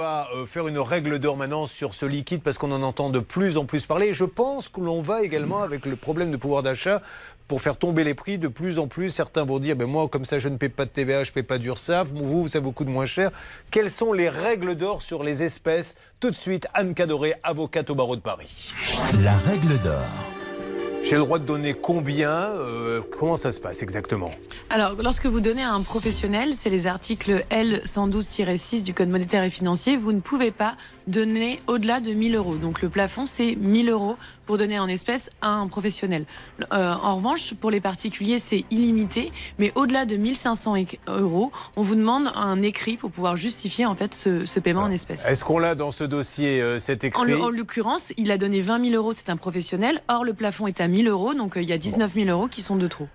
euh, faire une règle d'or maintenant sur ce liquide parce qu'on en entend de plus en plus parler. Je pense que l'on va également, avec le problème de pouvoir d'achat, pour faire tomber les prix de plus en plus. Certains vont dire, ben moi, comme ça, je ne paie pas de TVA, je ne paie pas d'URSSAF. Vous, ça vous coûte moins cher. Quelles sont les règles d'or sur les espèces? Tout de suite, Anne Cadoré, avocate au barreau de Paris. La règle d'or. J'ai le droit de donner combien euh, Comment ça se passe exactement? Alors, lorsque vous donnez à un professionnel, c'est les articles L112-6 du Code monétaire et financier, vous ne pouvez pas donner au-delà de 1000 euros. Donc le plafond, c'est 1000 euros pour donner en espèces à un professionnel. Euh, en revanche, pour les particuliers, c'est illimité, mais au-delà de 1500 euros, on vous demande un écrit pour pouvoir justifier en fait ce, paiement en espèces. Est-ce qu'on l'a dans ce dossier, euh, cet écrit? En, l'occurrence, il a donné 20 000 euros, c'est un professionnel. Or, le plafond est à 1000 euros, donc euh, il y a 19 000 euros qui sont de trop.